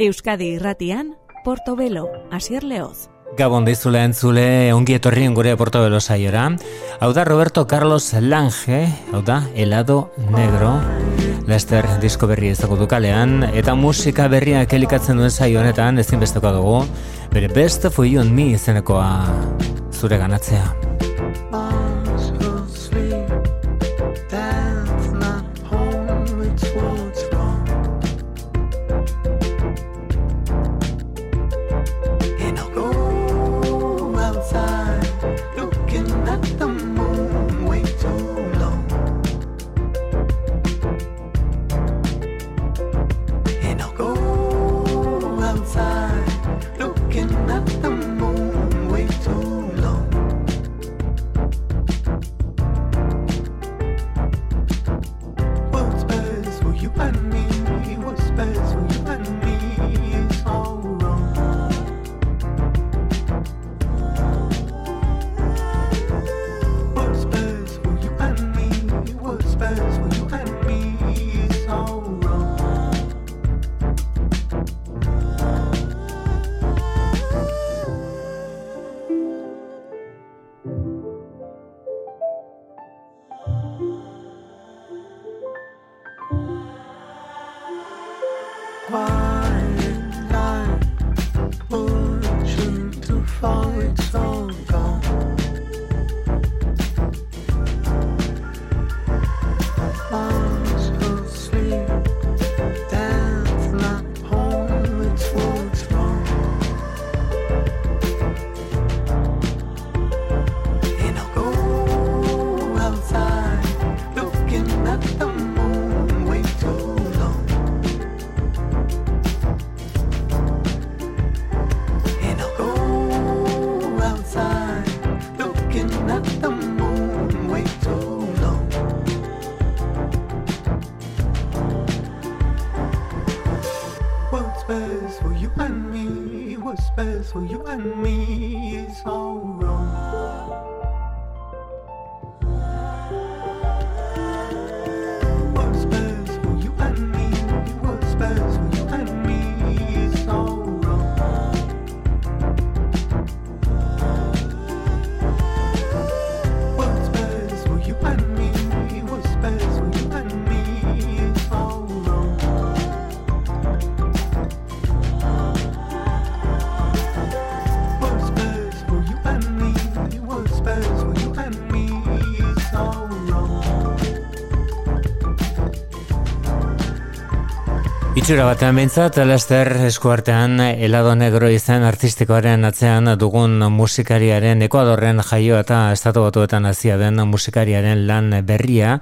Euskadi Irratian Portobelo Asier Leoz Gabon dizule entzule ongi etorri gure Portobelo saiora Hau da Roberto Carlos Lange Hau da Helado Negro Lester disko berri ezagutu kalean eta musika berriak helikatzen duen saionetan, honetan ezinbesteko dugu bere Best for You and Me izenekoa zure ganatzea. itxura batean bintzat, Lester eskuartean Elado Negro izan artistikoaren atzean dugun musikariaren Ekuadorren jaio eta estatu batuetan azia den musikariaren lan berria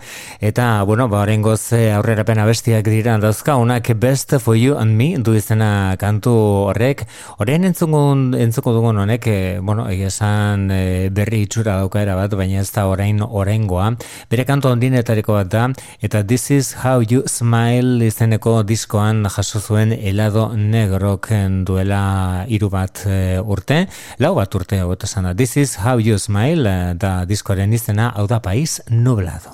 eta, bueno, ba, horrein eh, aurrera pena bestiak dira dauzka, unak Best for You and Me du izena kantu horrek horrein entzungun, entzuko dugun honek eh, bueno, egizan eh, berri itxura daukaera bat, baina ez da orain orengoa, bere kantu ondinetariko bat da, eta This is How You Smile izeneko diskoan bertan jaso zuen helado negrok duela hiru bat eh, urte, lau bat urte hau eta This is how you smile eh, da diskoaren izena hau da país nublado.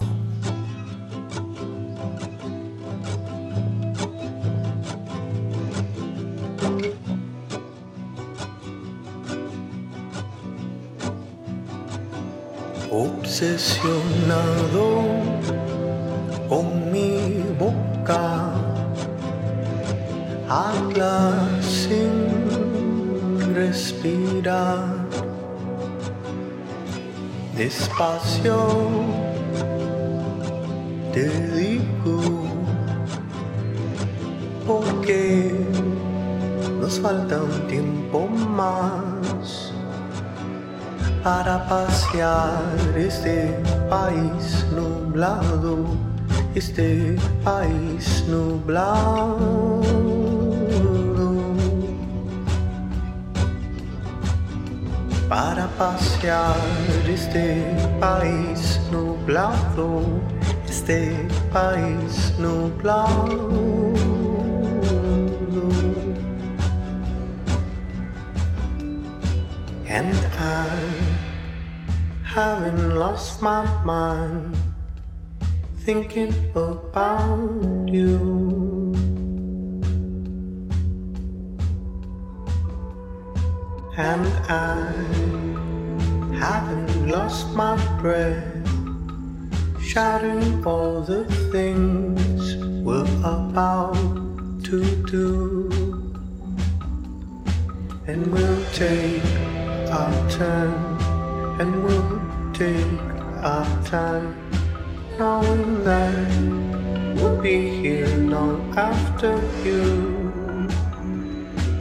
Obsesionado con mi boca. habla sin respirar, despacio te digo, porque nos falta un tiempo más para pasear este país nublado, este país nublado. para pasear este país nublado, este país nublado. And I, having lost my mind, thinking about you. and I haven't lost my breath, shouting all the things we're about to do. And we'll take our turn, and we'll take our time, knowing that we'll be here long after you.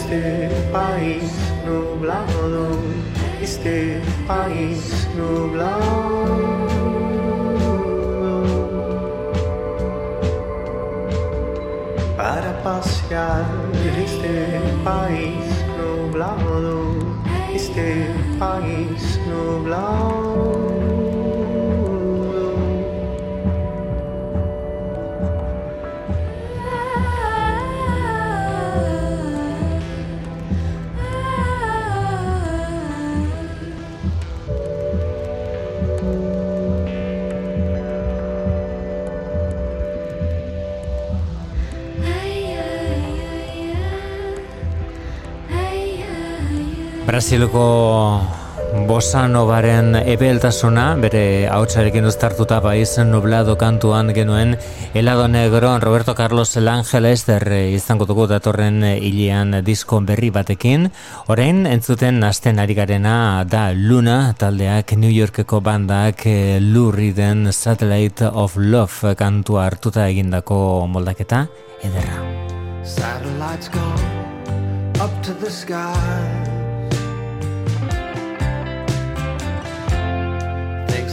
este país nublado, este país nublado. Para passear este país nublado, este país nublado. Brasilko Bosa Novaren ebeltasuna, bere hautsarekin uztartuta bai baiz, nublado kantuan genuen helado Negro, Roberto Carlos ez Ester eh, izango dugu datorren eh, hilean disko berri batekin. Orain entzuten hasten ari garena da Luna taldeak New Yorkeko bandak eh, Luriden Satellite of Love kantua hartuta egindako moldaketa ederra. Satellites go up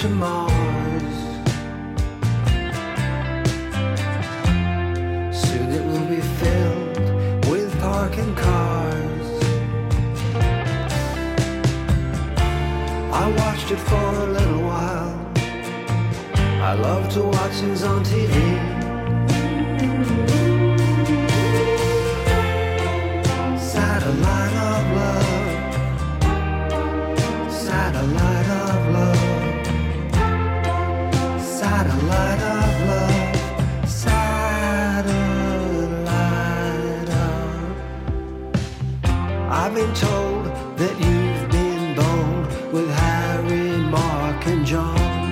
to Mars. Soon it will be filled with parking cars. I watched it for a little while. I love to watch things on TV. I've been told that you've been bold with Harry, Mark, and John.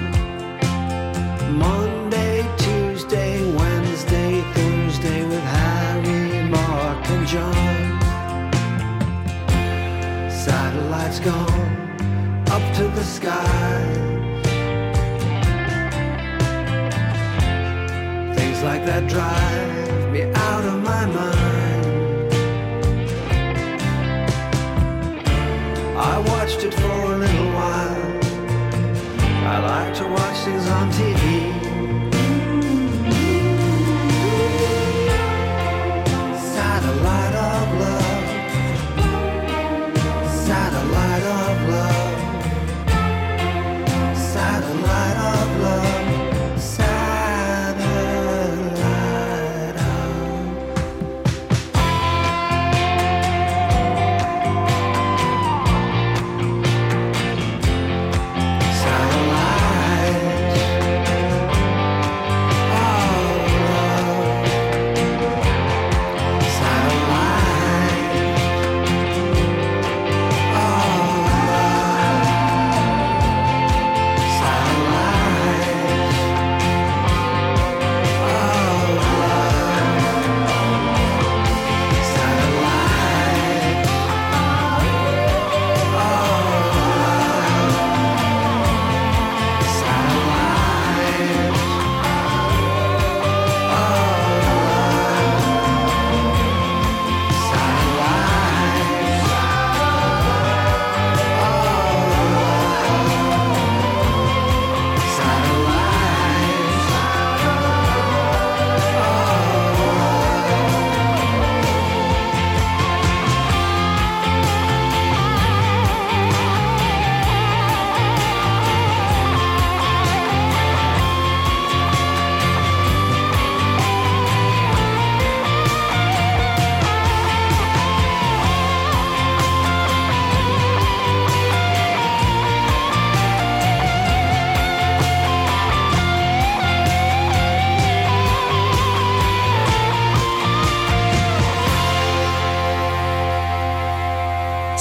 Monday, Tuesday, Wednesday, Thursday with Harry, Mark, and John. Satellites gone up to the sky. like that drive me out of my mind. watched it for a little while. I like to watch things on TV.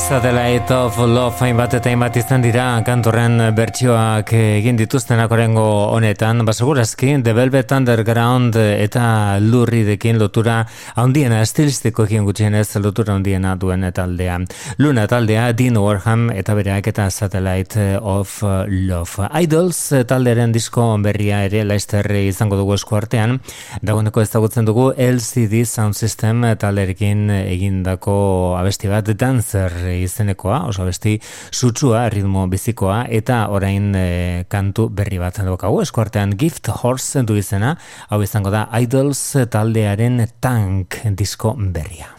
Satellite of Love hainbat eta hainbat izan dira kantorren bertsioak egin dituzten honetan, basagurazki The Velvet Underground eta lurridekin lotura handiena estilistiko egin gutxien ez lotura handiena duen taldea. Luna taldea Dean Warham eta bereak eta Satellite of Love Idols talderen disko berria ere laizterri izango dugu eskuartean artean ezagutzen dugu LCD Sound System talerekin egindako abesti bat Dancer izenekoa, oso besti sutsua, ritmo bizikoa, eta orain eh, kantu berri bat daukagu, eskuartean Gift Horse du izena, hau izango da Idols taldearen tank disko berria.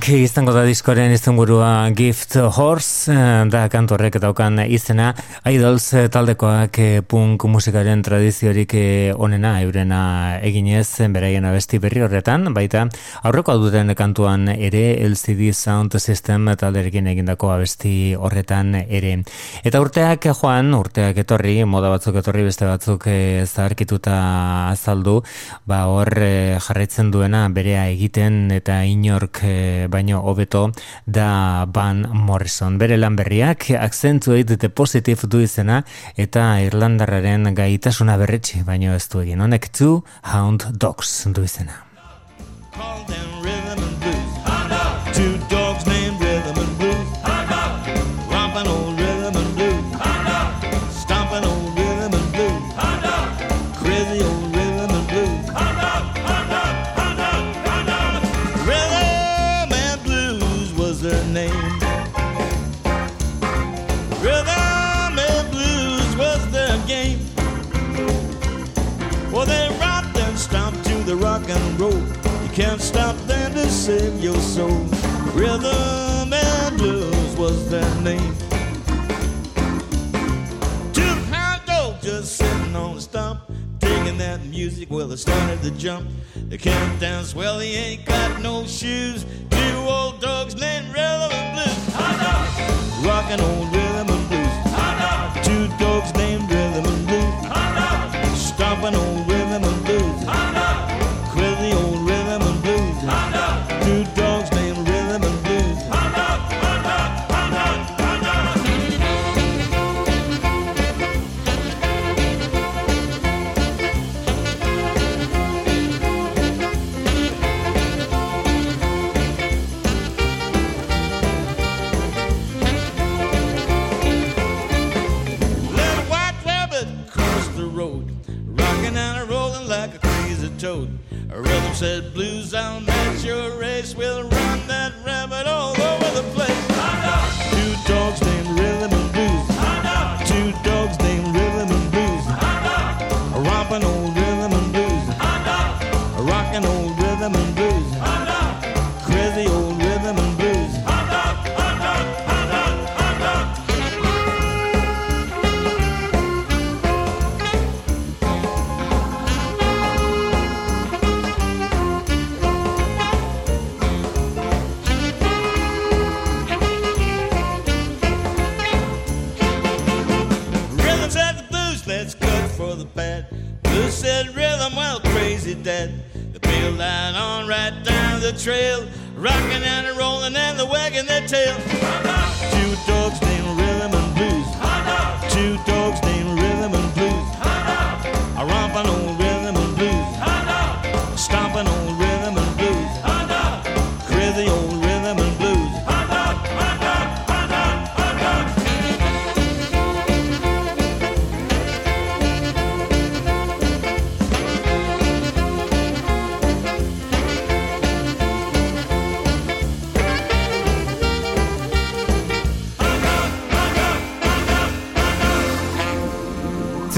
Punk da diskoren izan burua Gift Horse eh, da kantorrek daukan izena Idols eh, taldekoak eh, punk musikaren tradiziorik onena eurena eginez beraien abesti berri horretan baita aurreko duten kantuan ere LCD Sound System talderekin egindako abesti horretan ere eta urteak joan urteak etorri moda batzuk etorri beste batzuk zaharkituta azaldu ba hor jarraitzen duena berea egiten eta inork baino hobeto da Van Morrison. Bere lan berriak Accentuate the Positive du izena eta Irlandarraren gaitasuna berretxe baino ez du egin. Honek Two Hound Dogs du izena. Call save your soul. Rhythm and blues was their name. Two pound dogs just sitting on the stump, digging that music. Well, they started to jump. The dance. Well, he ain't got no shoes. Two old dogs named Rhythm and Blues. Hot dogs, rocking on Rhythm and Blues. Hot dogs, Two dogs named Rhythm and Blues. Hot dogs, Stomping on said, Blues on that your race will run. that on right down the trail, rocking and a rolling and the wagging their tail. Two dogs named Rhythm and Blues. Two dogs named Rhythm and Blues. A romping old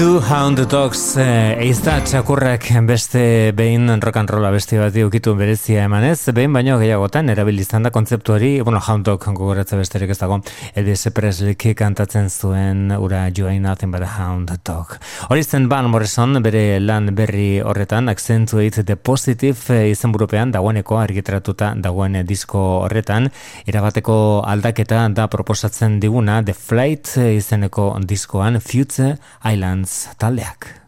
Two Hound Dogs eh, eizta txakurrak beste behin rock and rolla beste bat diokitu berezia emanez, behin baino gehiagotan erabilizan da kontzeptuari, bueno, Hound Dog gogoratza besterik ez dago, Elvis Presley kantatzen zuen ura joain Ain't Nothing But Hound Dog. Hori zen Van Morrison bere lan berri horretan, Accentuate the Positive eh, izen burupean dagoeneko argitratuta dagoen disko horretan, erabateko aldaketa da proposatzen diguna The Flight eh, izeneko diskoan Future Island Sataleak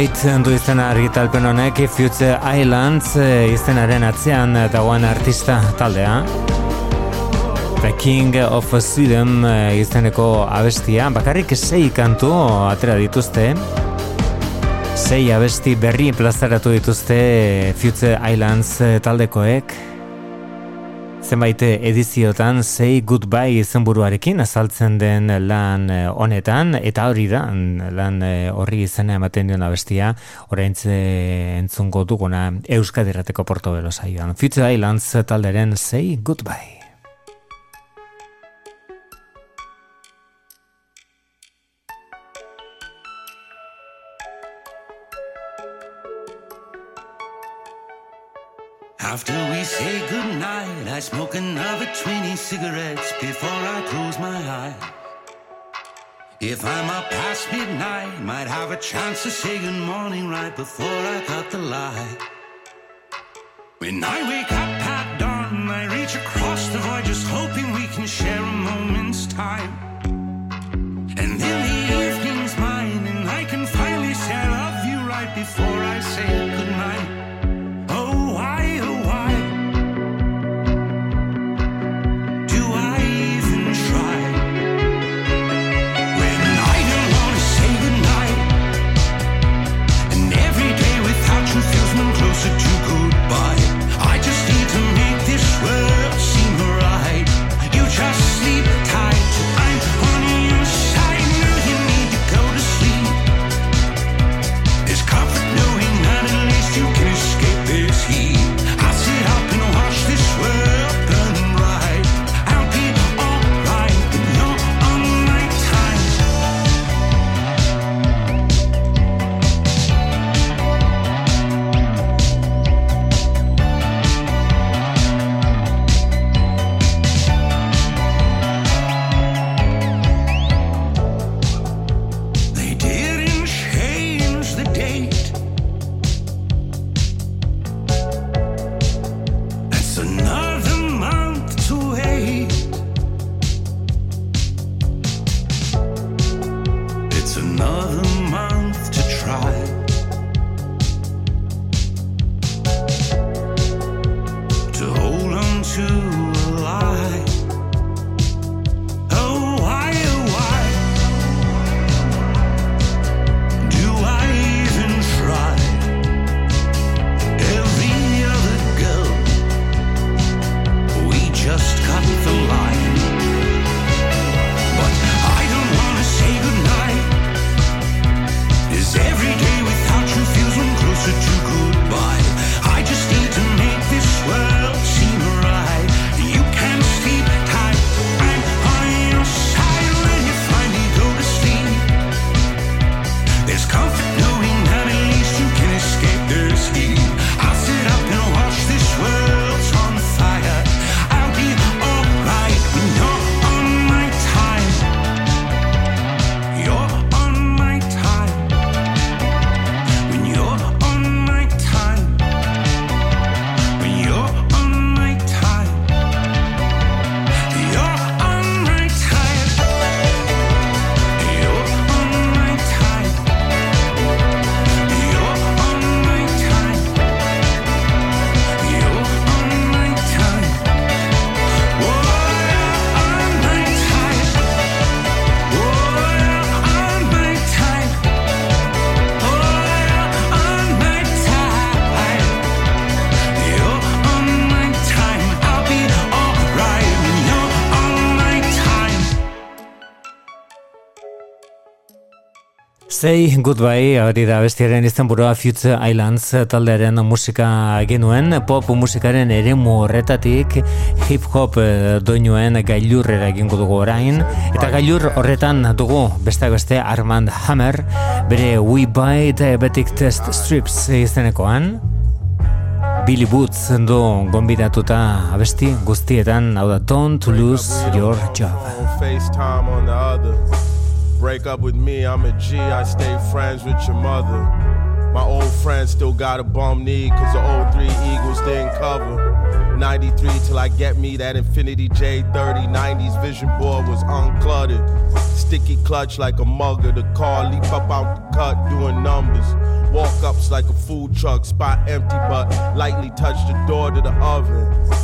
Light du izena argitalpen honek Future Islands eh, izenaren atzean dagoen artista taldea The King of Sweden eh, izeneko abestia bakarrik sei kantu atera dituzte sei abesti berri plazaratu dituzte Future Islands eh, taldekoek zenbait ediziotan Say Goodbye izan buruarekin azaltzen den lan eh, honetan eta hori da lan eh, horri izena ematen dion abestia orain entzungo duguna Euskadirrateko portobelo zaioan Future Islands talderen Say Goodbye After we say goodnight, I smoke another 20 cigarettes before I close my eyes. If I'm up past midnight, might have a chance to say good morning right before I cut the light. When I wake up at dawn, I reach across the void just hoping we can share Say goodbye, hori da bestiaren izan burua Future Islands taldearen musika genuen, pop musikaren ere horretatik hip hop eh, doinuen gailur eragin dugu orain, eta bai. gailur horretan dugu beste beste Armand Hammer, bere We Buy Diabetic Test Strips izenekoan, Billy Boots du gombidatuta abesti guztietan, hau da Don't Lose Your Job. Break up with me, I'm a G, I stay friends with your mother. My old friends still got a bum knee, cause the old three Eagles didn't cover. 93 till I get me that Infinity J30 90s vision board was uncluttered. Sticky clutch like a mugger, the car leap up out the cut doing numbers. Walk ups like a food truck, spot empty but lightly touch the door to the oven.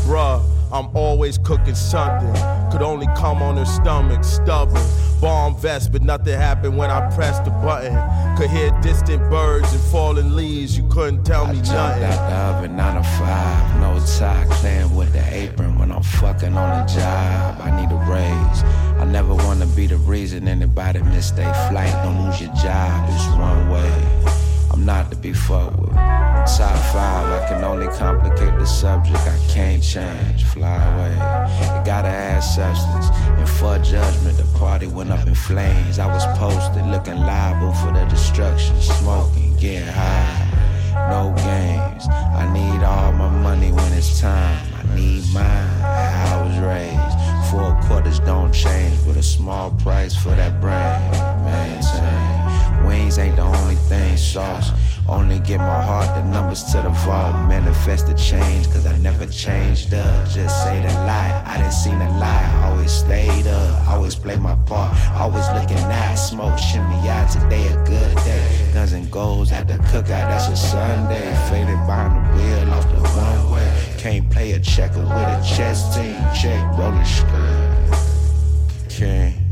Bruh. I'm always cooking something. Could only come on her stomach, stubborn. Bomb vest, but nothing happened when I pressed the button. Could hear distant birds and falling leaves. You couldn't tell me I nothing. Out the oven, nine to five, no tie, clean with the apron. When I'm fucking on the job, I need a raise. I never wanna be the reason anybody miss their flight. Don't lose your job, it's one way. I'm not to be fucked with. Top five, I can only complicate the subject. I can't change, fly away. It gotta ass substance. And for judgment, the party went up in flames. I was posted looking liable for the destruction. Smoking, getting high. No games. I need all my money when it's time. I need mine. I was raised. Four quarters don't change, but a small price for that brain. Maintain. Wings ain't the only thing sauce. Only give my heart the numbers to the vault. Manifest the change, cause I never changed up. Just say the lie, I didn't seen a lie. Always stayed up, always play my part. Always looking out, smoke, shimmy out. Today a good day. Guns and goals at the cookout, that's a Sunday. Faded behind the wheel, off the runway. Can't play a checker with a chess team. Check, roller skirt. Can't.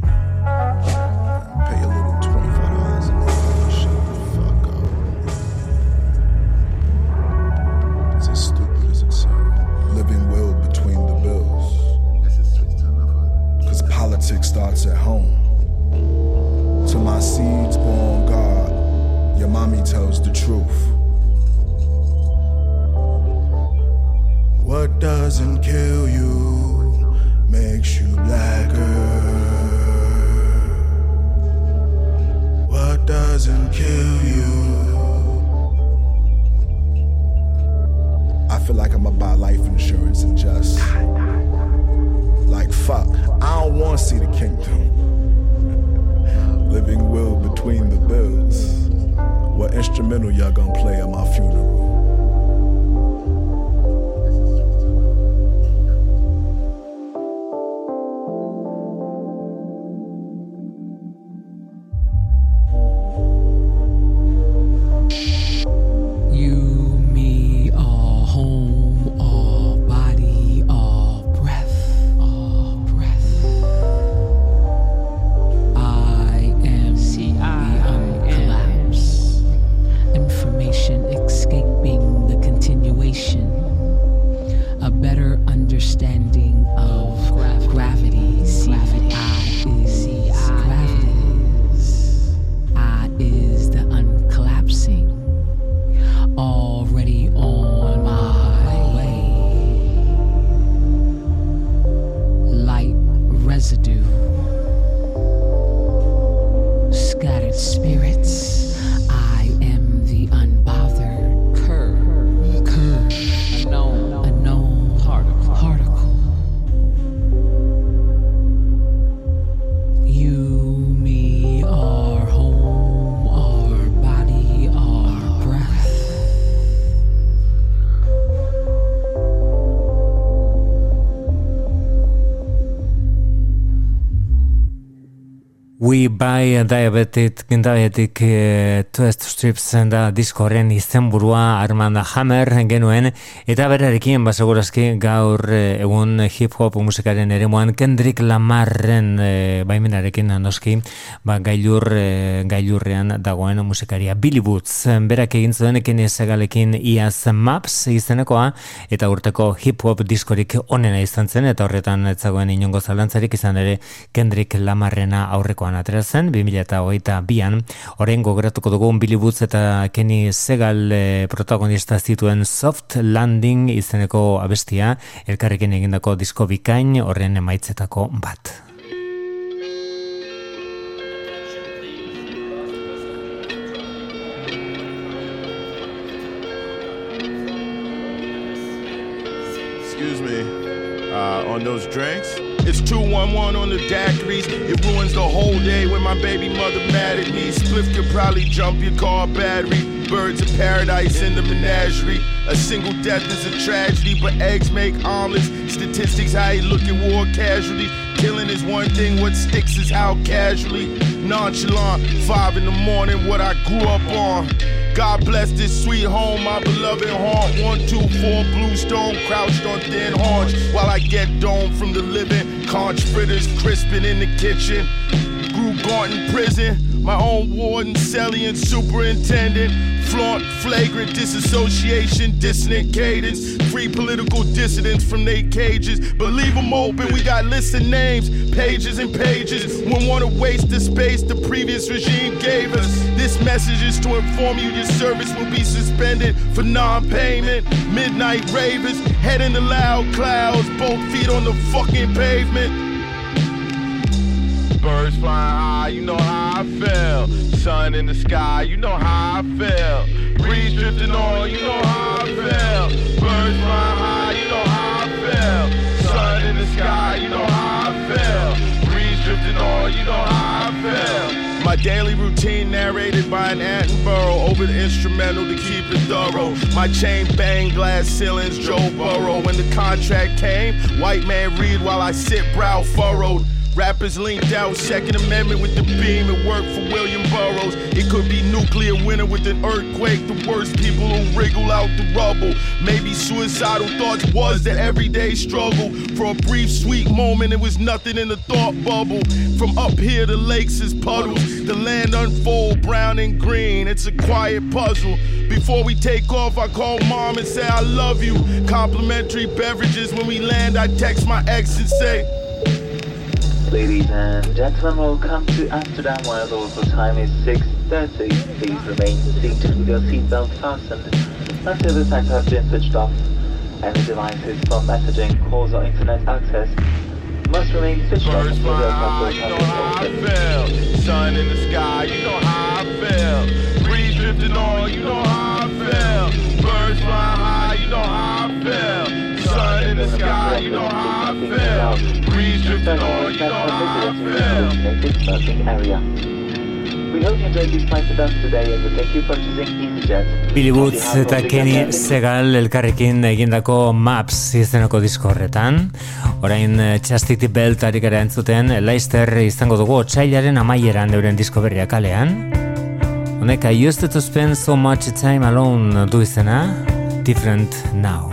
starts at home. To my seeds born God, your mommy tells the truth. What doesn't kill you makes you blacker. What doesn't kill you? I feel like I'm about life insurance and just like fuck don't want to see the kingdom. Living will between the bills. What instrumental y'all gonna play at my funeral? bai Diabetic bai, Diabetic eh, Twist Strips da disko horren izenburua Armanda Hammer genuen eta berarekin basagurazki gaur eh, egun hip hop musikaren moan Kendrick Lamarren e, baimenarekin noski ba, gailur, gailurrean dagoen musikaria Billy Woods berak egin zuen ekin ezagalekin Iaz Maps izenekoa eta urteko hip hop diskorik onena izan zen eta horretan etzagoen inongo zalantzarik izan ere Kendrick Lamarrena aurrekoan atera zen 2008-an, oren gogratuko dugu Billy eta Kenny Segal e, protagonista zituen Soft Landing izeneko abestia, elkarrekin egindako disko bikain, horren emaitzetako bat. Excuse me, uh, on those drinks? It's 211 on the daiquiris. It ruins the whole day when my baby mother mad at me. Spliff could probably jump your car battery. Birds of paradise in the menagerie. A single death is a tragedy, but eggs make omelets. Statistics, how you look at war casualties. Killing is one thing, what sticks is how casually. Nonchalant, five in the morning, what I grew up on. God bless this sweet home, my beloved haunt. One, two, four, blue stone, crouched on thin haunch. While I get domed from the living, Conch fritters crispin' in the kitchen. Grew guard in prison. My own warden, celly, and superintendent flaunt flagrant disassociation, dissonant cadence. Free political dissidents from their cages. Believe them open, we got lists of names, pages and pages. Wouldn't want to waste the space the previous regime gave us. This message is to inform you your service will be suspended for non payment. Midnight ravers, head in the loud clouds, both feet on the fucking pavement. Birds flying high, you know how I feel. Sun in the sky, you know how I feel. Breeze drifting on, you know how I feel. Birds flying high, you know how I feel. Sun in the sky, you know how I feel. Breeze drifting on, you know how I feel. My daily routine narrated by an Attenborough over the instrumental to keep it thorough. My chain bang, glass ceilings, Joe Burrow. When the contract came, white man read while I sit brow furrowed. Rappers lean out, Second Amendment with the beam. It worked for William Burroughs. It could be nuclear winter with an earthquake. The worst people who wriggle out the rubble. Maybe suicidal thoughts was that everyday struggle. For a brief, sweet moment, it was nothing in the thought bubble. From up here, the lakes is puddles. The land unfold, brown and green. It's a quiet puzzle. Before we take off, I call mom and say I love you. Complimentary beverages when we land. I text my ex and say. Ladies and gentlemen, welcome to Amsterdam where the local time is 6.30. Please remain seated with your seatbelt fastened until the sat has been switched off. Any devices for messaging, calls or internet access must remain switched off until the aircraft you know how I feel. Sun in the sky, you know how I feel. Breeze drifting on, you know how I feel. Birds fly high, you know how I feel. sun in the sky, you know how I feel. Breeze drifting on, you know how I feel. Billy Woods eta Kenny Segal elkarrekin egindako Maps izeneko disko horretan. Orain eh, Chastity Belt ari gara entzuten, Leister izango dugu otxailaren amaieran euren disko berriak alean. Honek, I used to spend so much time alone du izena, different now.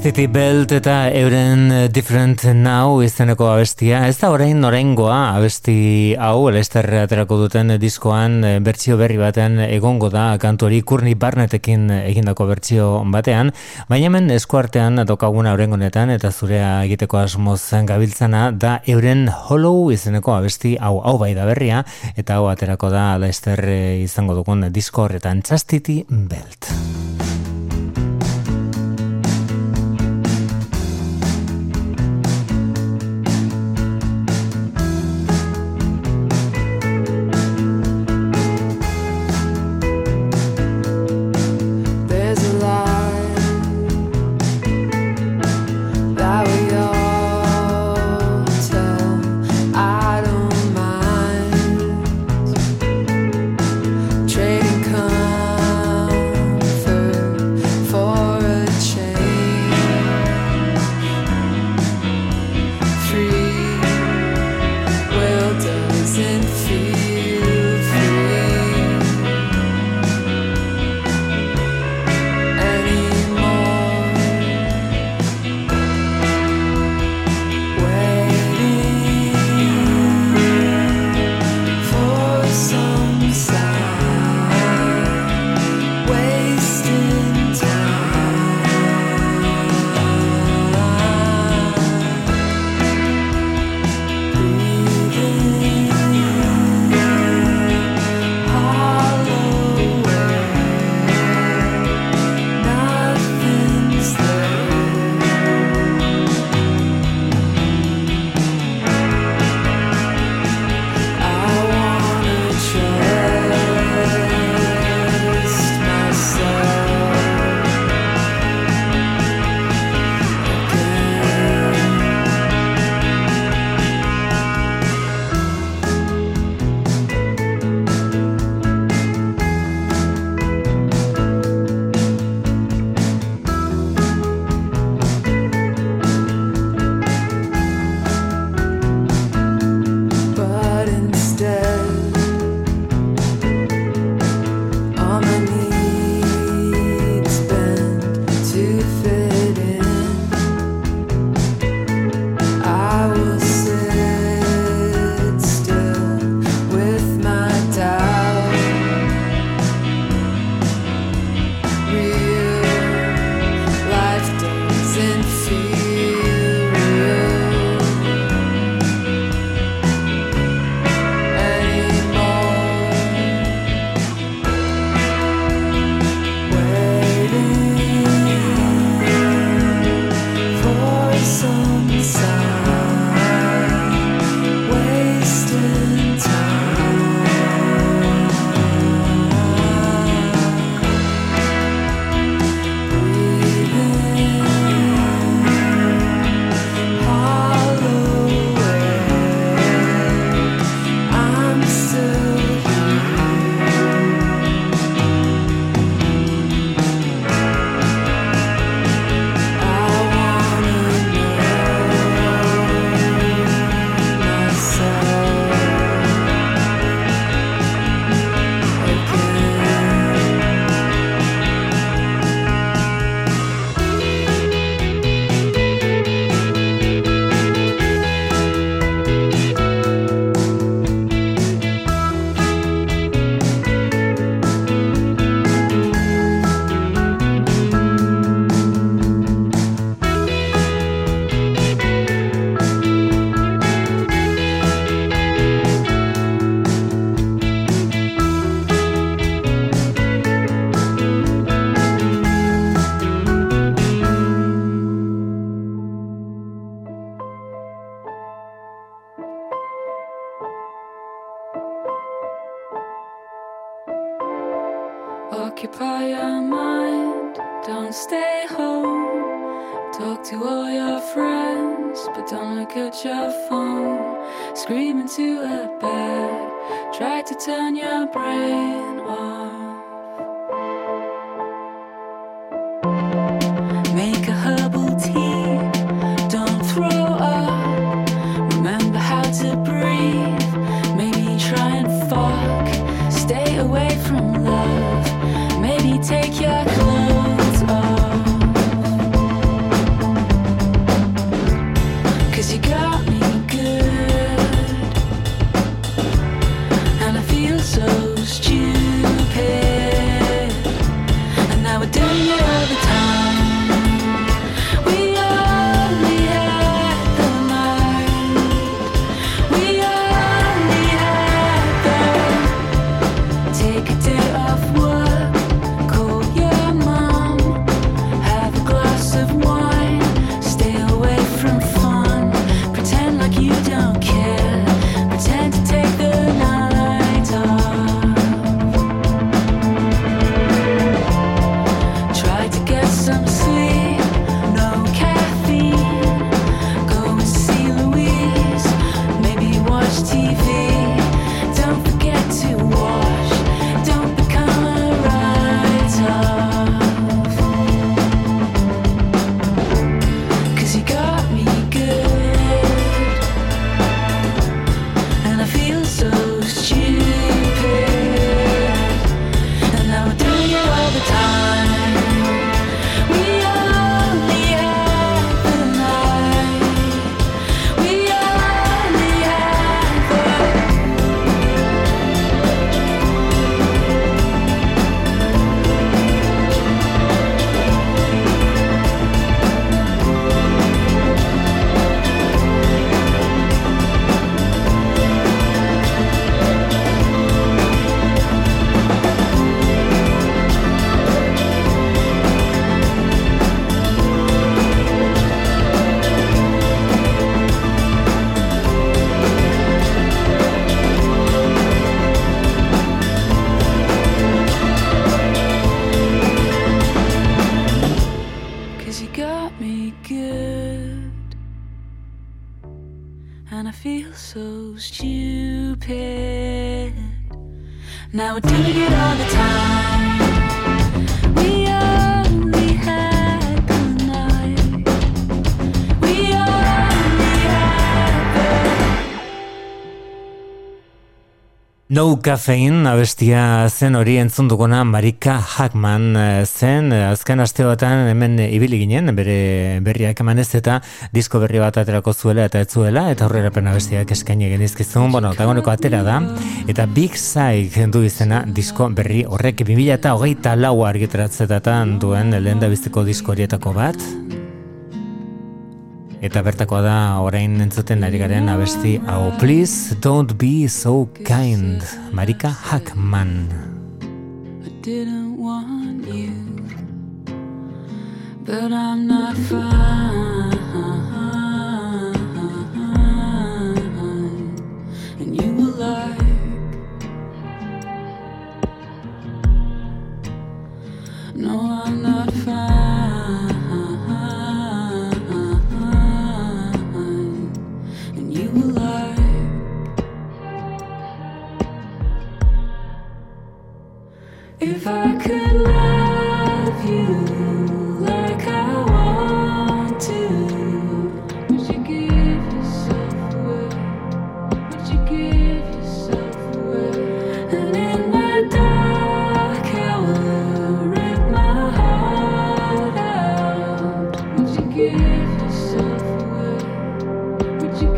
Chastity Belt eta euren eh, Different Now izeneko abestia. Ez da orain norengoa abesti hau, elesterre aterako duten diskoan eh, bertsio berri baten egongo da kantori Kurni Barnetekin egindako bertsio batean. Baina hemen eskuartean dokaguna orengonetan eta zurea egiteko asmozen gabiltzana da euren Hollow izeneko abesti hau hau bai da berria eta hau aterako da Lester eh, izango dugun disko horretan Chastity Belt. Chastity Belt No Caffeine abestia zen hori entzundukona Marika Hackman eh, zen eh, azken asteotan hemen ibili ginen bere berriak eman ez eta disko berri bat aterako zuela eta etzuela eta aurrera pen abestiak eskaini genizkizun bueno, tagoneko atera da eta Big Side jendu izena disko berri horrek 2008 lau argiteratzetatan duen lehen da biziko disko horietako bat Eta bertakoa da orain entzuten ari garen abesti hau please don't be so kind Marika Hackman I didn't want you but I'm not fine and you will lie no I'm not fine If I could love you like I want to, would you give yourself away? Would you give yourself away? And in the dark hour, rip my heart out. Would you give yourself away? Would you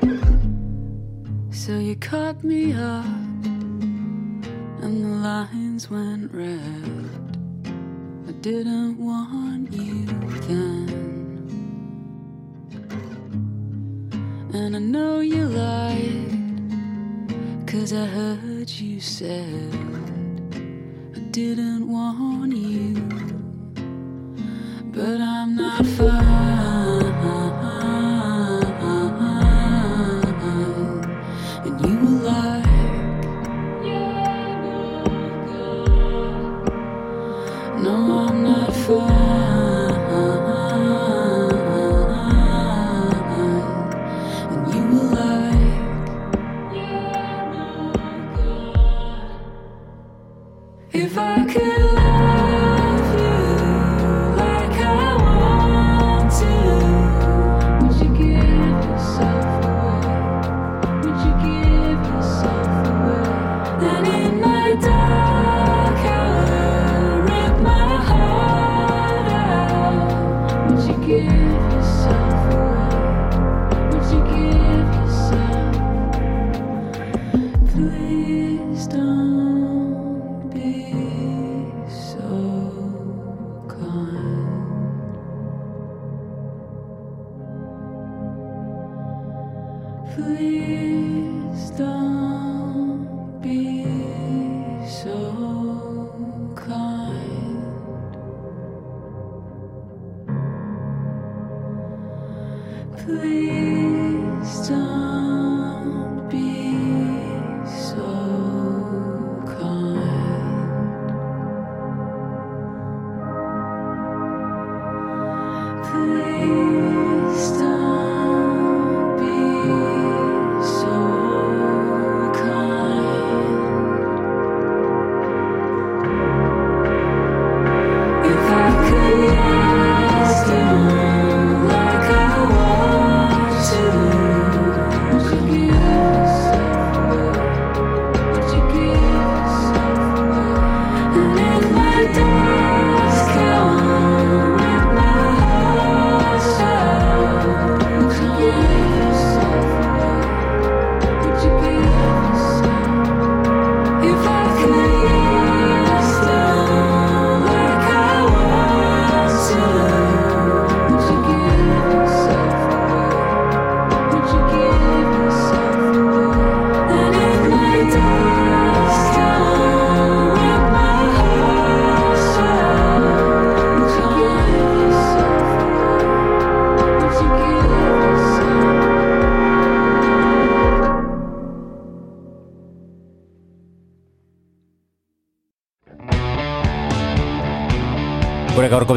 give yourself? So you caught me off lines went red. I didn't want you then. And I know you lied, cause I heard you said I didn't want you. But I'm not fine.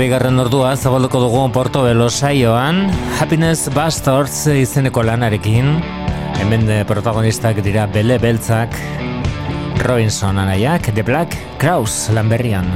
bigarren ordua zabalduko dugu Porto Belo saioan Happiness Bastards izeneko lanarekin hemen de eh, protagonistak dira bele beltzak Robinson anaiak The Black Kraus lanberrian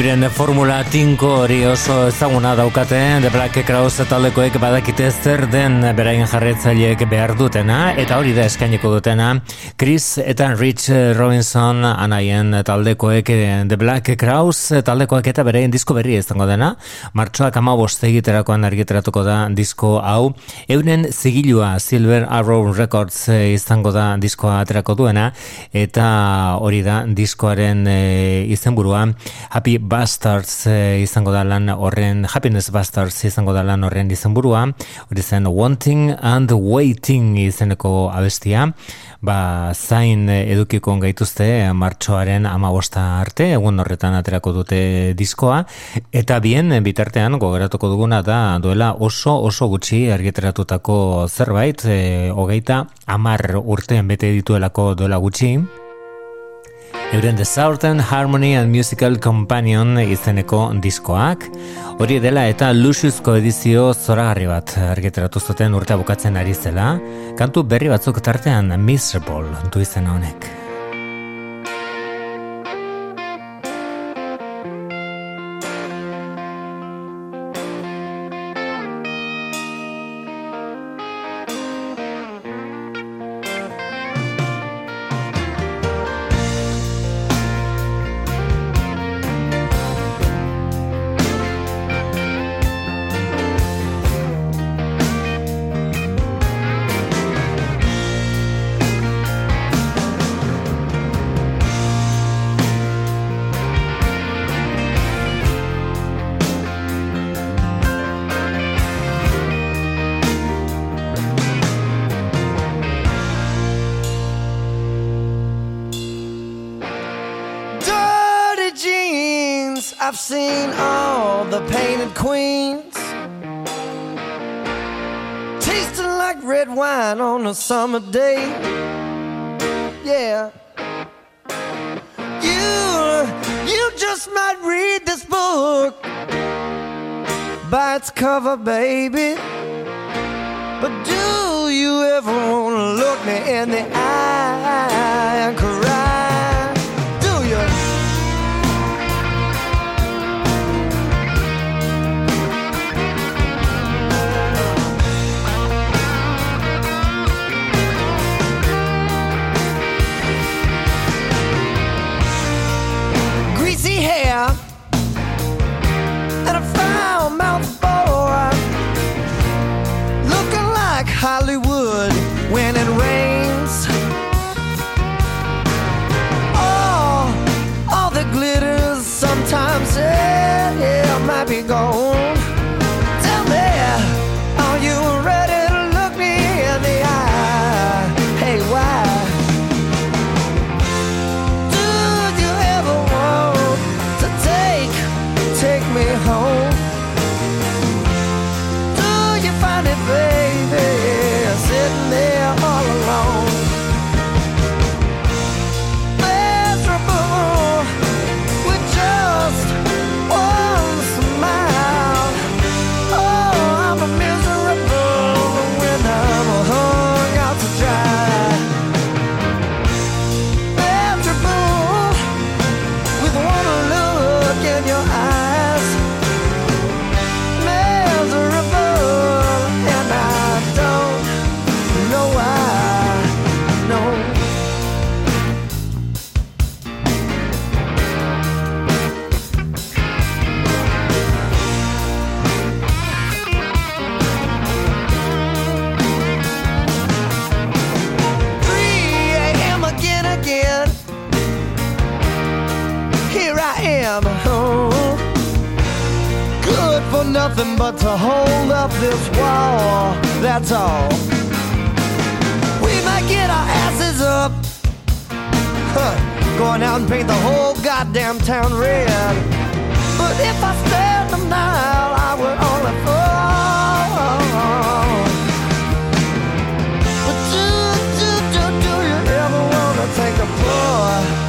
euren Formula 5 hori oso ezaguna daukaten, The Black Cross taldekoek badakite zer den berain jarretzaileek behar dutena, eta hori da eskainiko dutena, Chris eta Rich Robinson anaien taldekoek The Black Kraus taldekoek eta beraien disko berri izango dena, martxoak ama egiterakoan argiteratuko da disko hau, euren zigilua Silver Arrow Records izango da diskoa aterako duena, eta hori da diskoaren e, izenburua, Happy Bastards eh, izango da lan horren Happiness Bastards izango da lan horren izenburua, hori zen Wanting and Waiting izeneko abestia, ba zain eh, edukiko gaituzte eh, martxoaren amabosta arte, egun horretan aterako dute diskoa eta bien bitartean gogeratuko duguna da duela oso oso gutxi argiteratutako zerbait e, hogeita amar urtean bete dituelako duela gutxi Euren The Southern Harmony and Musical Companion izeneko diskoak, hori dela eta luxuzko edizio zoragarri bat argiteratu zuten urte bukatzen ari zela, kantu berri batzuk tartean Miserable du izena honek. color painted queens, tasting like red wine on a summer day. Yeah. You, you just might read this book by its cover, baby. But do you ever want to look me in the eye Hollywood when it rains. oh, all the glitters sometimes, yeah, yeah, might be gone. to hold up this wall, that's all. We might get our asses up. Huh. Going out and paint the whole goddamn town red. But if I stand a mile, I would only fall. But do, do, do, do you ever wanna take a blow?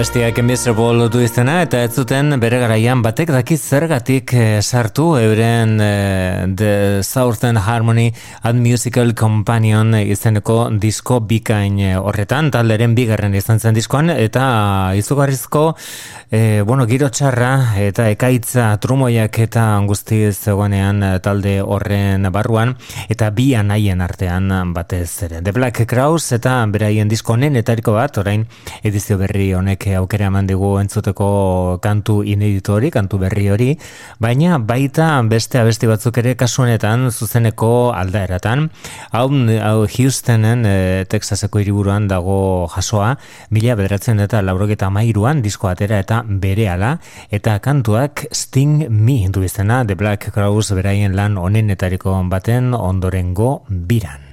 Abestiak Invisible du izena eta ez zuten bere garaian batek daki zergatik eh, sartu euren eh, The Southern Harmony and Musical Companion izeneko disko bikain eh, horretan talderen bigarren izan zen diskoan eta izugarrizko bueno, giro txarra eta ekaitza trumoiak eta angusti zegoenean talde horren barruan eta bi anaien artean batez ere. The Black Krause eta beraien disko honen bat orain edizio berri honek aukera eman digu entzuteko kantu inedito hori, kantu berri hori, baina baita beste abesti batzuk ere kasuanetan zuzeneko aldaeratan. Hau, hau Houstonen eh, Texaseko hiriburuan dago jasoa, mila bederatzen eta laurogeta mairuan disko atera eta bere eta kantuak Sting Me hindu izena, The Black Crowes beraien lan onenetariko baten ondorengo biran.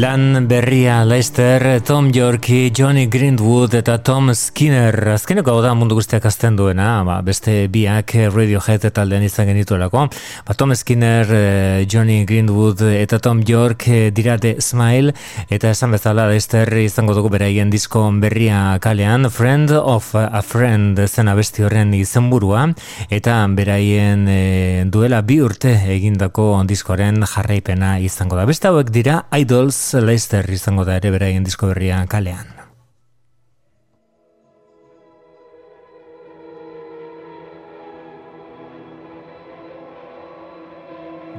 Lan berria Lester, Tom Yorki, Johnny Greenwood eta Tom Skinner. Azkeneko hau da mundu guztiak azten duena, ba, beste biak eh, Radiohead eta aldean izan genituelako. Ba, Tom Skinner, eh, Johnny Greenwood eta Tom York eh, dira de Smile. Eta esan bezala Lester izango dugu beraien disko berria kalean. Friend of a Friend zen abesti horren izenburua. Eta beraien duela bi urte egindako diskoaren jarraipena izango da. Beste hauek dira Idols Leicester izango da ere beraien disko berrian kalean.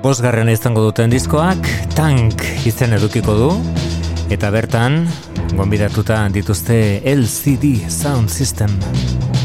Bosgarren izango duten diskoak Tank izen edukiko du eta bertan gonbidatuta dituzte LCD Sound System. Sound System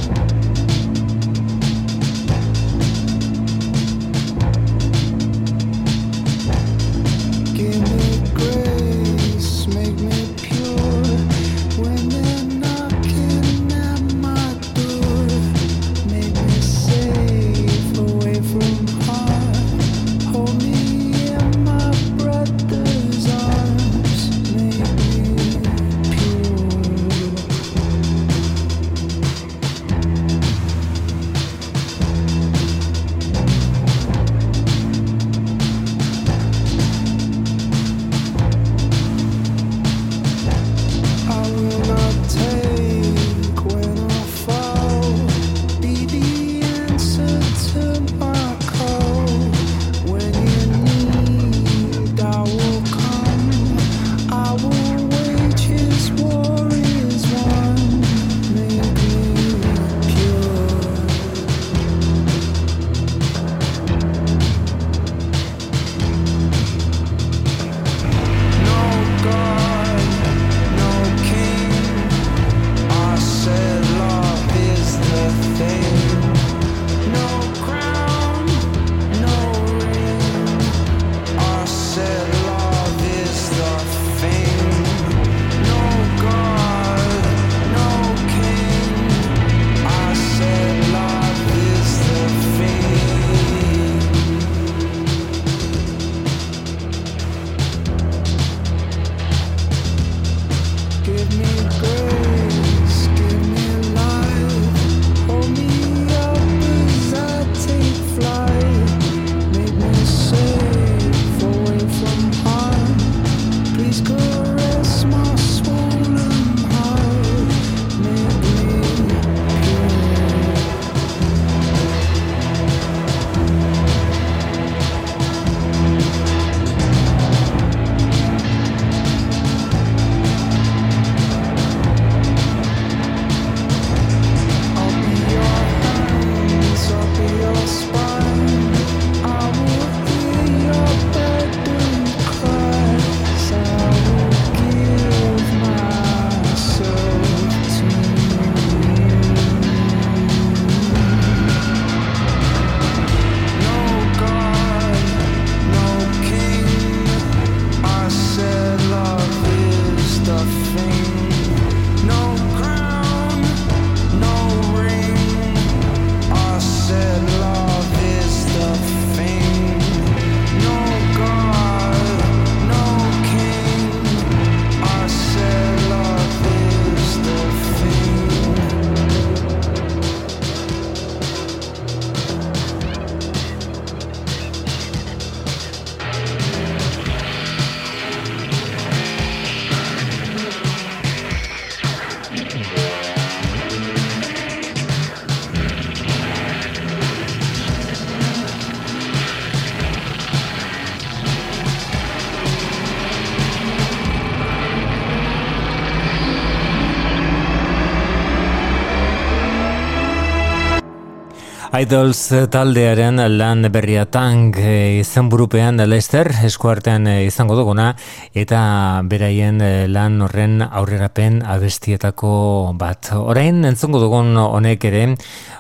Idols taldearen lan berria tang e, izan burupean Lester eskuartean e, izango duguna eta beraien e, lan horren aurrerapen abestietako bat. Orain entzongo dugun honek ere,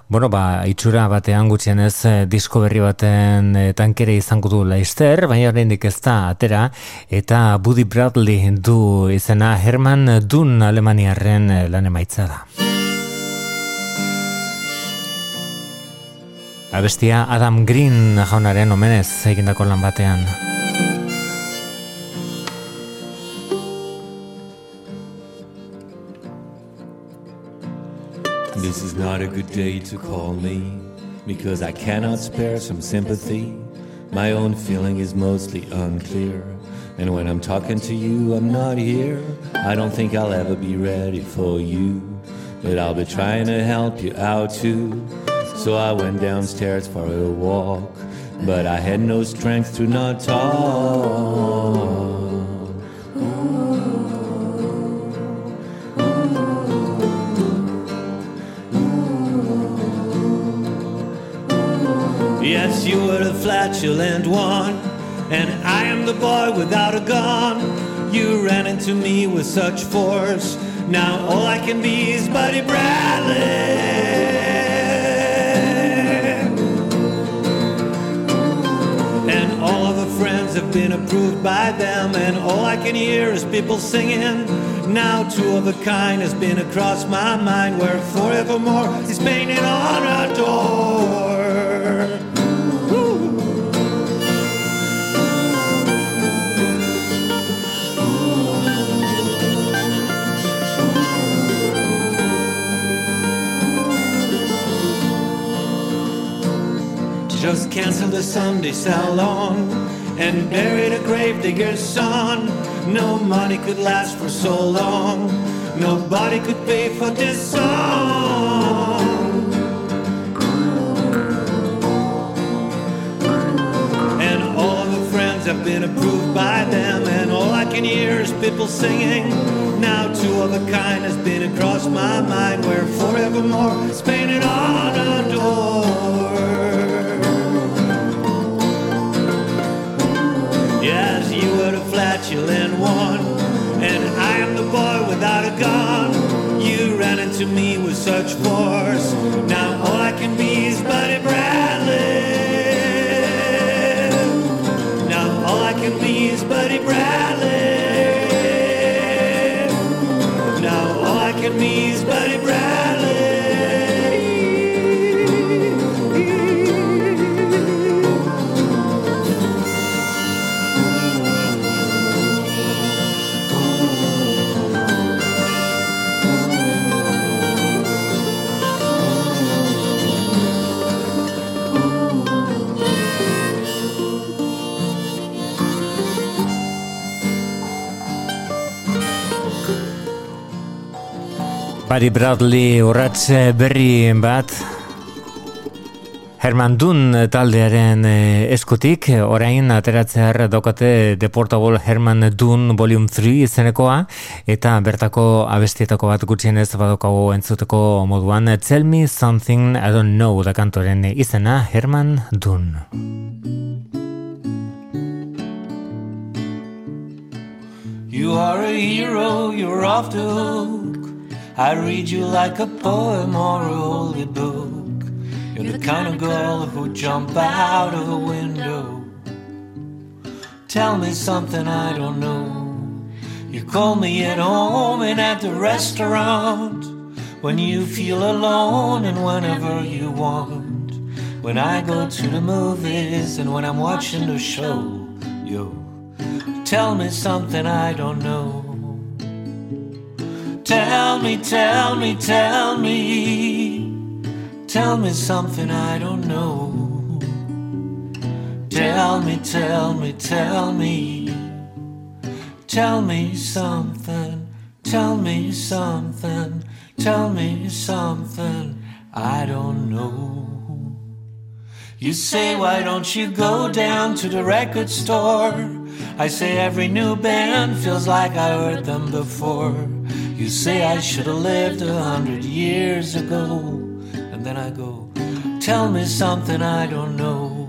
bueno ba, itxura batean gutxien ez disko berri baten tankere izango du Lester, baina horrein ez da atera eta Buddy Bradley du izena Herman Dun Alemaniaren lan emaitza da. bestia Adam Green jaunarean homenez egindako lan batean. This is not a good day to call me because I cannot spare some sympathy my own feeling is mostly unclear and when I'm talking to you I'm not here I don't think I'll ever be ready for you but I'll be trying to help you out too So I went downstairs for a walk, but I had no strength to not talk. Yes, you were the flatulent one, and I am the boy without a gun. You ran into me with such force. Now all I can be is Buddy Bradley. have been approved by them, and all I can hear is people singing. Now, two of a kind has been across my mind, where forevermore is painted on a door. Just cancel the Sunday salon and buried a grave digger's son. No money could last for so long, nobody could pay for this song. And all the friends have been approved by them, and all I can hear is people singing. Now, two of a kind has been across my mind, where forevermore is painted on a door. you were the flatulent one, and I am the boy without a gun. You ran into me with such force. Now all I can be is Buddy Bradley. Now all I can be is Buddy Bradley. Bari Bradley urratz berri bat Herman Dun taldearen eh, eskutik orain ateratzear dakote Deportable Portable Herman Dun Vol. 3 izenekoa eta bertako abestietako bat gutxien ez badokago entzuteko moduan Tell me something I don't know da kantoren izena Herman Dun You are a hero, you're off the I read you like a poem or a holy book. You're the kind of girl who'd jump out of a window. Tell me something I don't know. You call me at home and at the restaurant. When you feel alone and whenever you want. When I go to the movies and when I'm watching the show. Yo, tell me something I don't know. Tell me, tell me, tell me. Tell me something I don't know. Tell me, tell me, tell me. Tell me something. Tell me something. Tell me something I don't know. You say, why don't you go down to the record store? I say, every new band feels like I heard them before. You say I should have lived a hundred years ago. And then I go, Tell me something I don't know.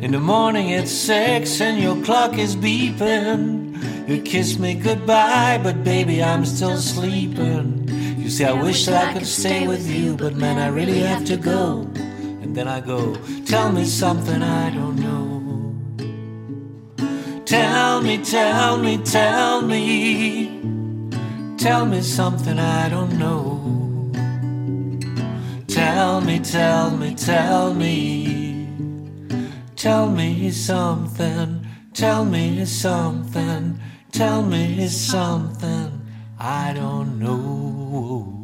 In the morning it's six and your clock is beeping. You kiss me goodbye, but baby, I'm still sleeping. You say, I wish that I could stay with you, but man, I really have to go. And then I go, Tell me something I don't know. Tell me, tell me, tell me. Tell me something I don't know. Tell me, tell me, tell me. Tell me something, tell me something, tell me something I don't know.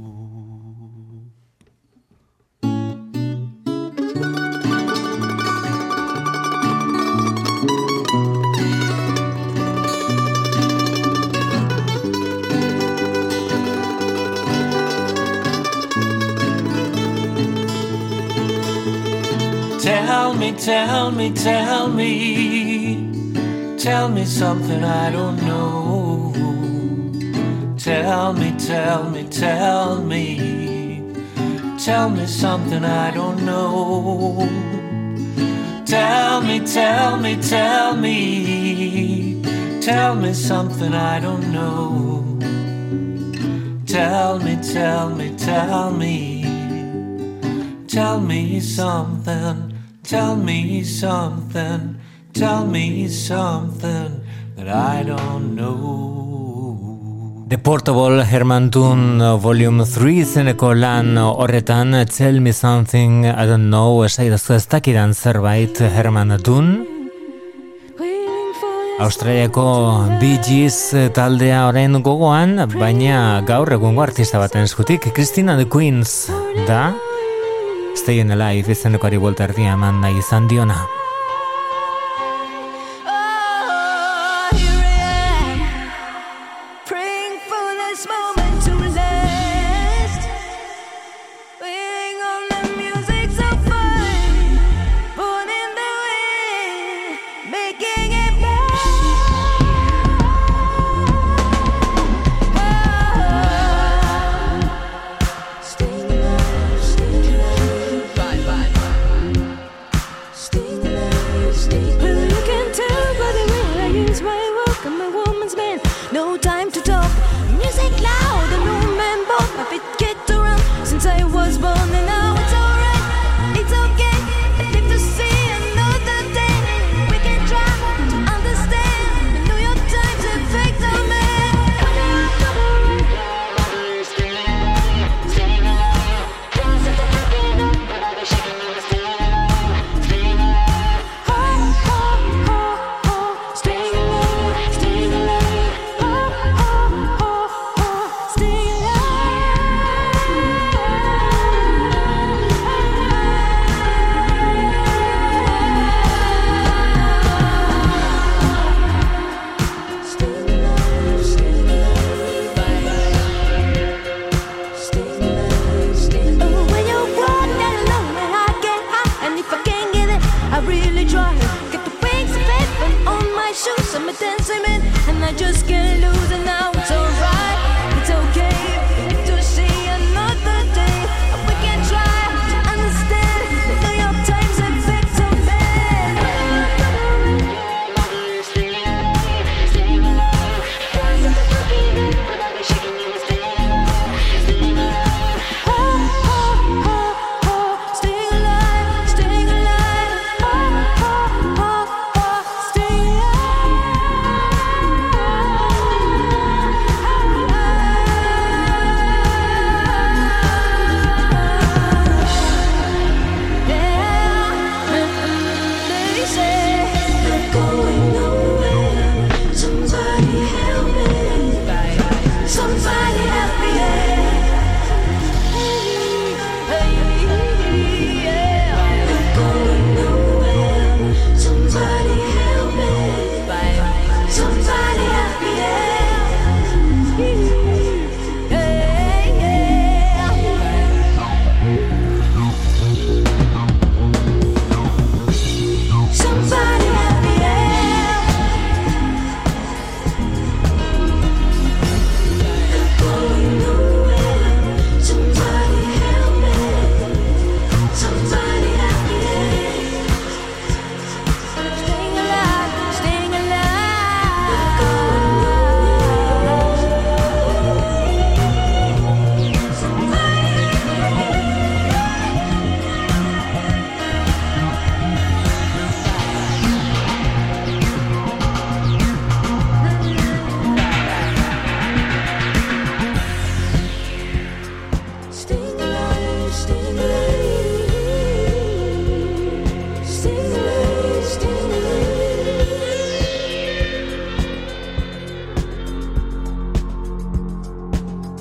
me, tell me, tell me. Tell me something I don't know. Tell me, tell me, tell me. Tell me something I don't know. Tell me, tell me, tell me. Tell me something I don't know. Tell me, tell me, tell me. Tell me something Tell me something, tell me something that I don't know. The Portable Herman Toon Volume 3 izeneko lan horretan Tell me something I don't know esaidazu ez dakidan zerbait Herman Toon Australiako Bee Gees taldea orain gogoan, baina gaur egungo artista baten eskutik, Christina the Queens da, Estoy en el live, es en horario izan diona. Sandiona.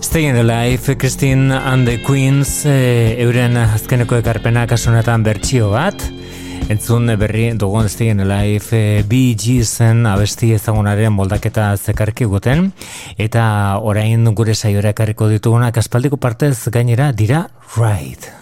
Stay in Christine and the Queens, e, euren azkeneko ekarpena kasunetan bertsio bat, entzun berri dugun Stay in the eh, zen abesti ezagunaren moldaketa zekarki guten, eta orain gure saiora ekarriko ditugunak aspaldiko partez gainera dira Ride. Right.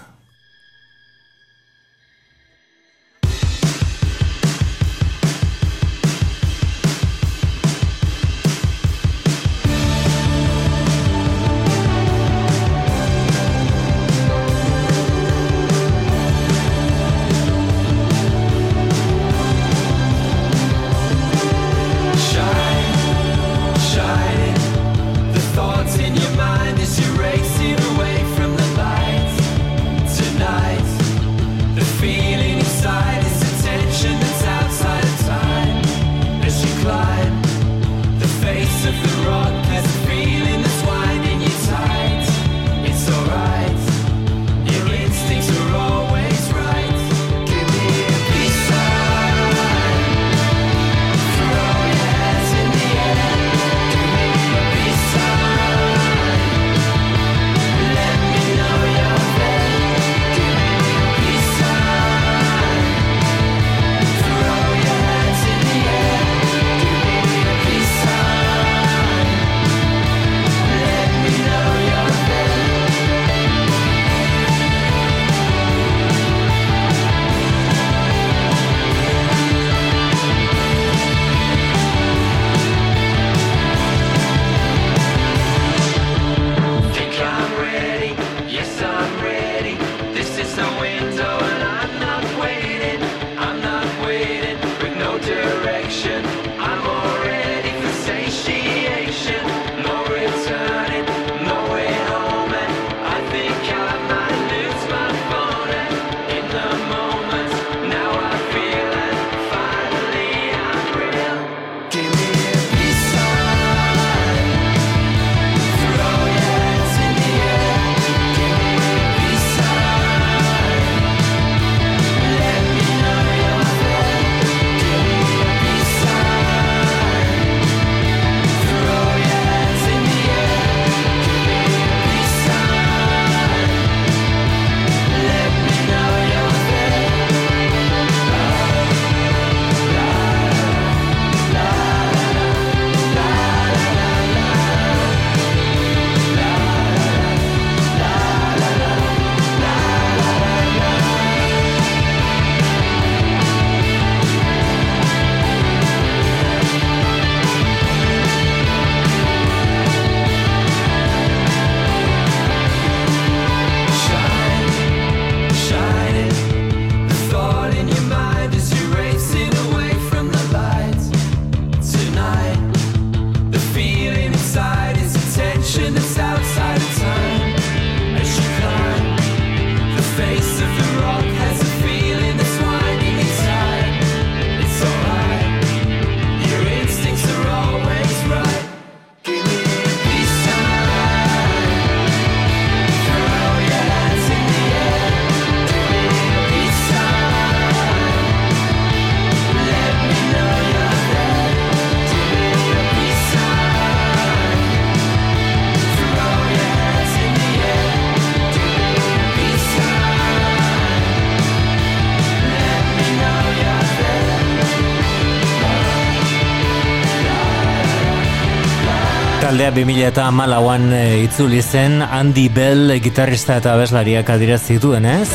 2000 an eh, itzuli zen Andy Bell eh, gitarrista eta abeslariak adira zituen ez?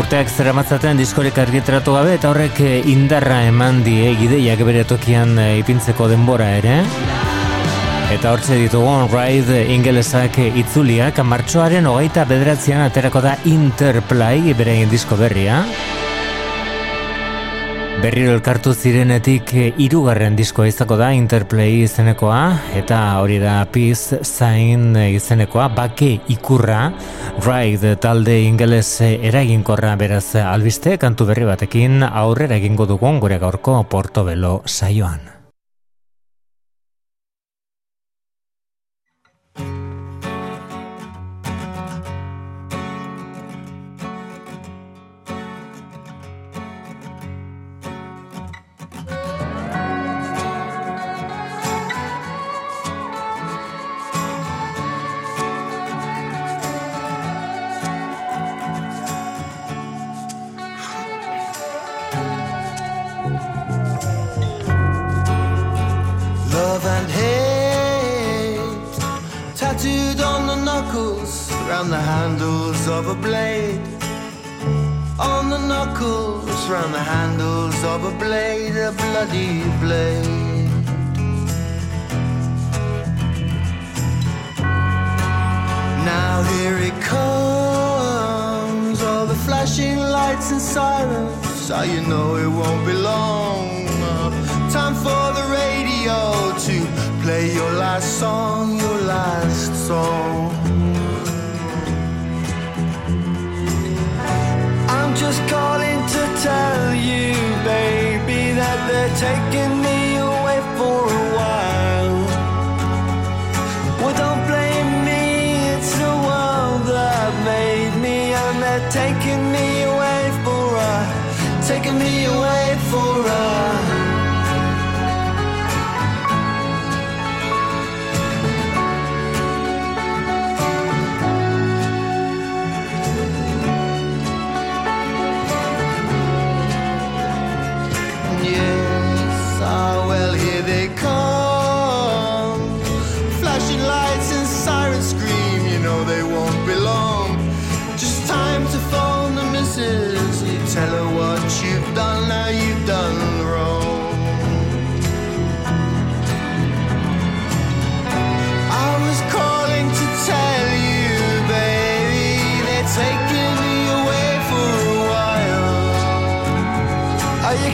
Urteak zer diskorik argitratu gabe eta horrek eh, indarra eman die gideiak bere tokian ipintzeko denbora ere. Eta hortze ditugu on ride ingelesak itzuliak martxoaren hogeita bederatzean aterako da Interplay bere disko berria. Berriro elkartu zirenetik eh, irugarren diskoa izako da Interplay izenekoa eta hori da Piz Zain eh, izenekoa bake ikurra Ride talde ingeles eh, eraginkorra beraz albiste kantu berri batekin aurrera egingo dugun gure gaurko Portobelo saioan.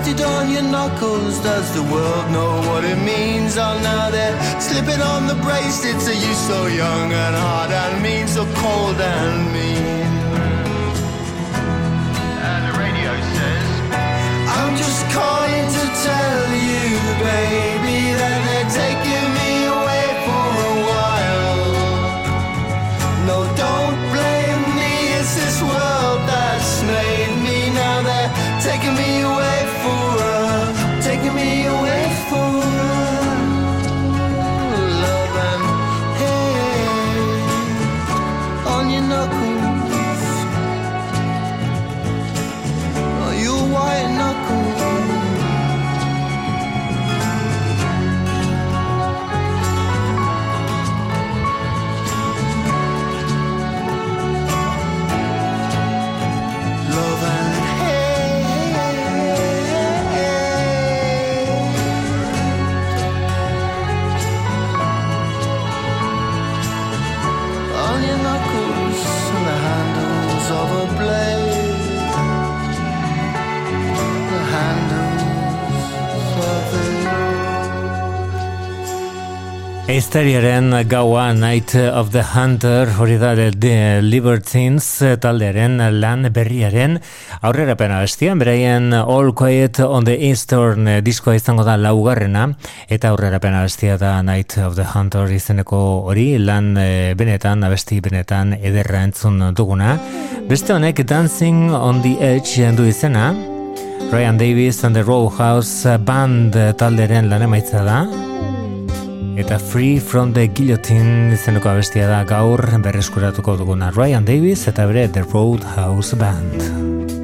tatted on your knuckles. Does the world know what it means? Oh, now they're slipping on the bracelets. Are you so young and hard and mean, so cold and mean? And the radio says, I'm just calling to tell you, baby, that they're taking. Misteriaren gaua Night of the Hunter hori da The Libertines taldearen lan berriaren aurrera pena bestian, beraien All Quiet on the Eastern diskoa izango da laugarrena eta aurrera pena bestia da Night of the Hunter izeneko hori lan e, benetan, abesti benetan ederra entzun duguna beste honek Dancing on the Edge du izena Ryan Davis and the Rowhouse Band talderen lan emaitza da eta Free from the Guillotine izeneko abestia da gaur berreskuratuko duguna Ryan Davis eta bere The Roadhouse Band. Band.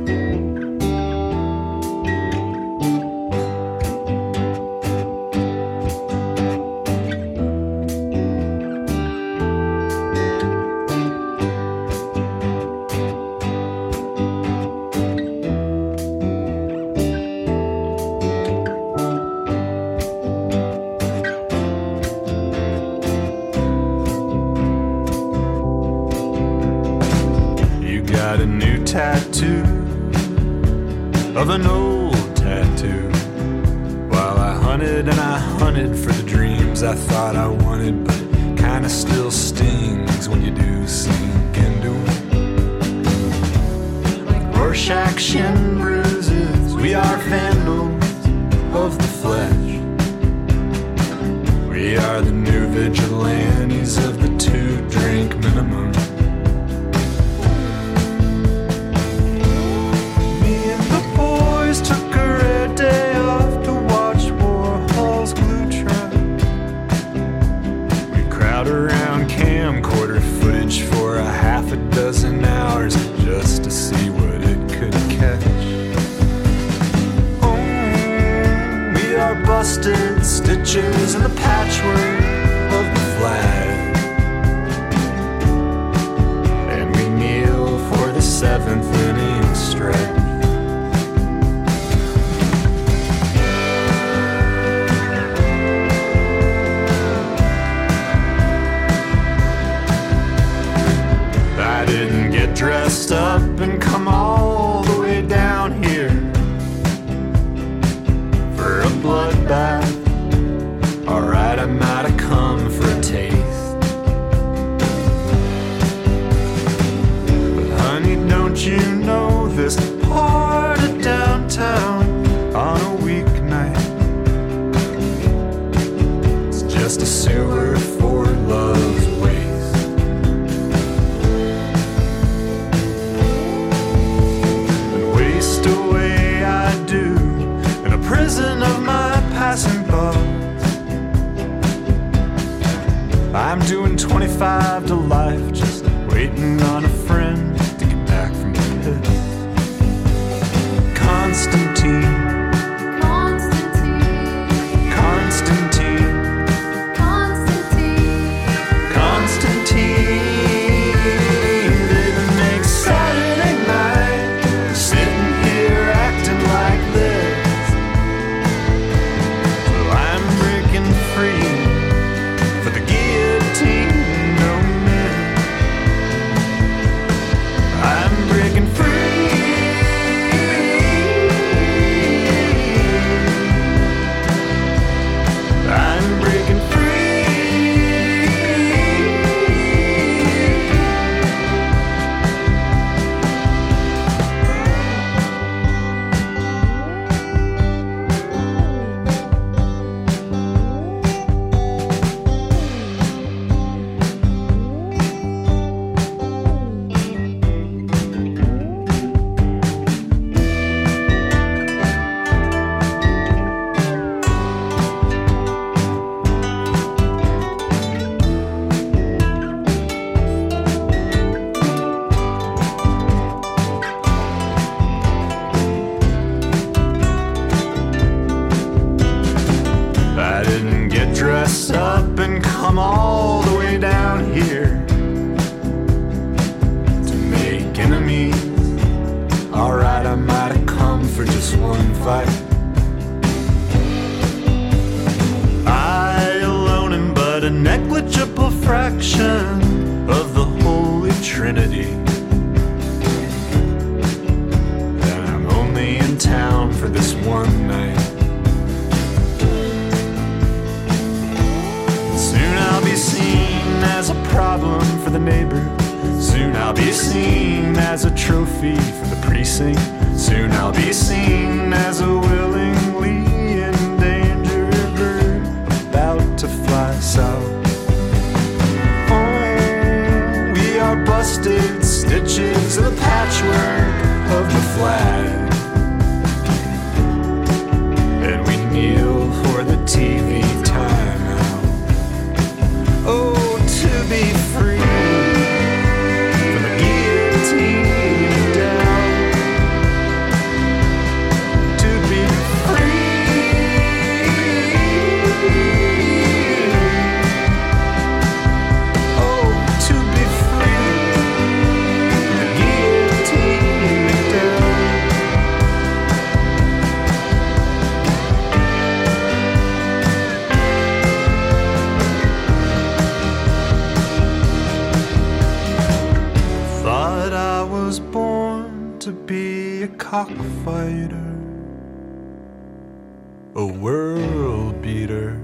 the neighbor. Soon I'll be seen as a trophy for the precinct. Soon I'll be seen as a willow. cockfighter, a world beater,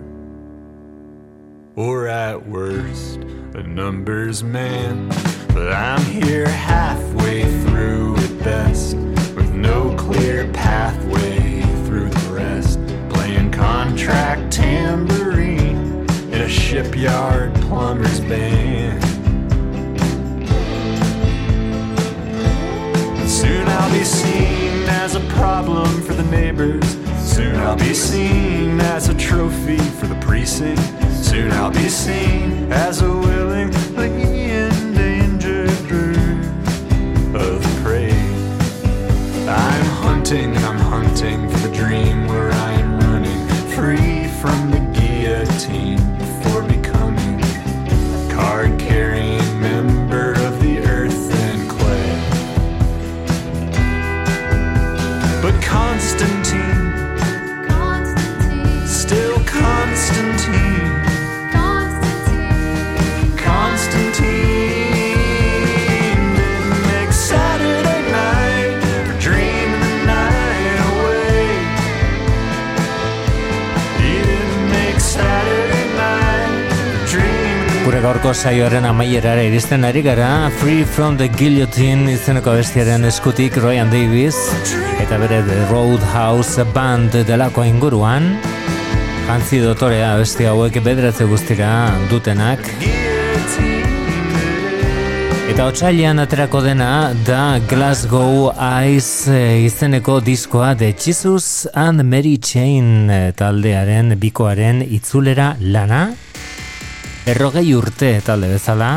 or at worst, a numbers man. But I'm here halfway through at best, with no clear pathway through the rest. Playing contract tambourine in a shipyard plumber's band. Soon I'll be seen as a problem for the neighbors. Soon I'll be seen as a trophy for the precinct. Soon I'll be seen as a willingly endangered bird of prey. I'm hunting I'm gaurko saioaren amaierara iristen ari gara Free from the Guillotine izeneko bestiaren eskutik Ryan Davis eta bere The Roadhouse Band delako inguruan Hansi dotorea beste hauek bedratze guztira dutenak Eta otxailean aterako dena da Glasgow Eyes eh, izeneko diskoa The Jesus and Mary Chain eh, taldearen bikoaren itzulera lana Errogei urte talde bezala.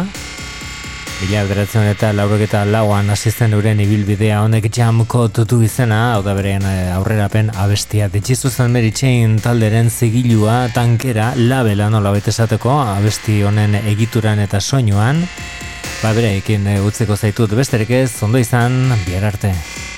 Bila beratzen eta lauroketa lauan asisten euren ibilbidea honek jamko tutu izena, hau da beren eh, aurrerapen abestia. Ditzizu zen meritxein talderen zigilua, tankera, labela nola esateko, abesti honen egituran eta soinuan. Ba bere, ekin eh, utzeko zaitut besterik ez, ondo izan, Bihar arte.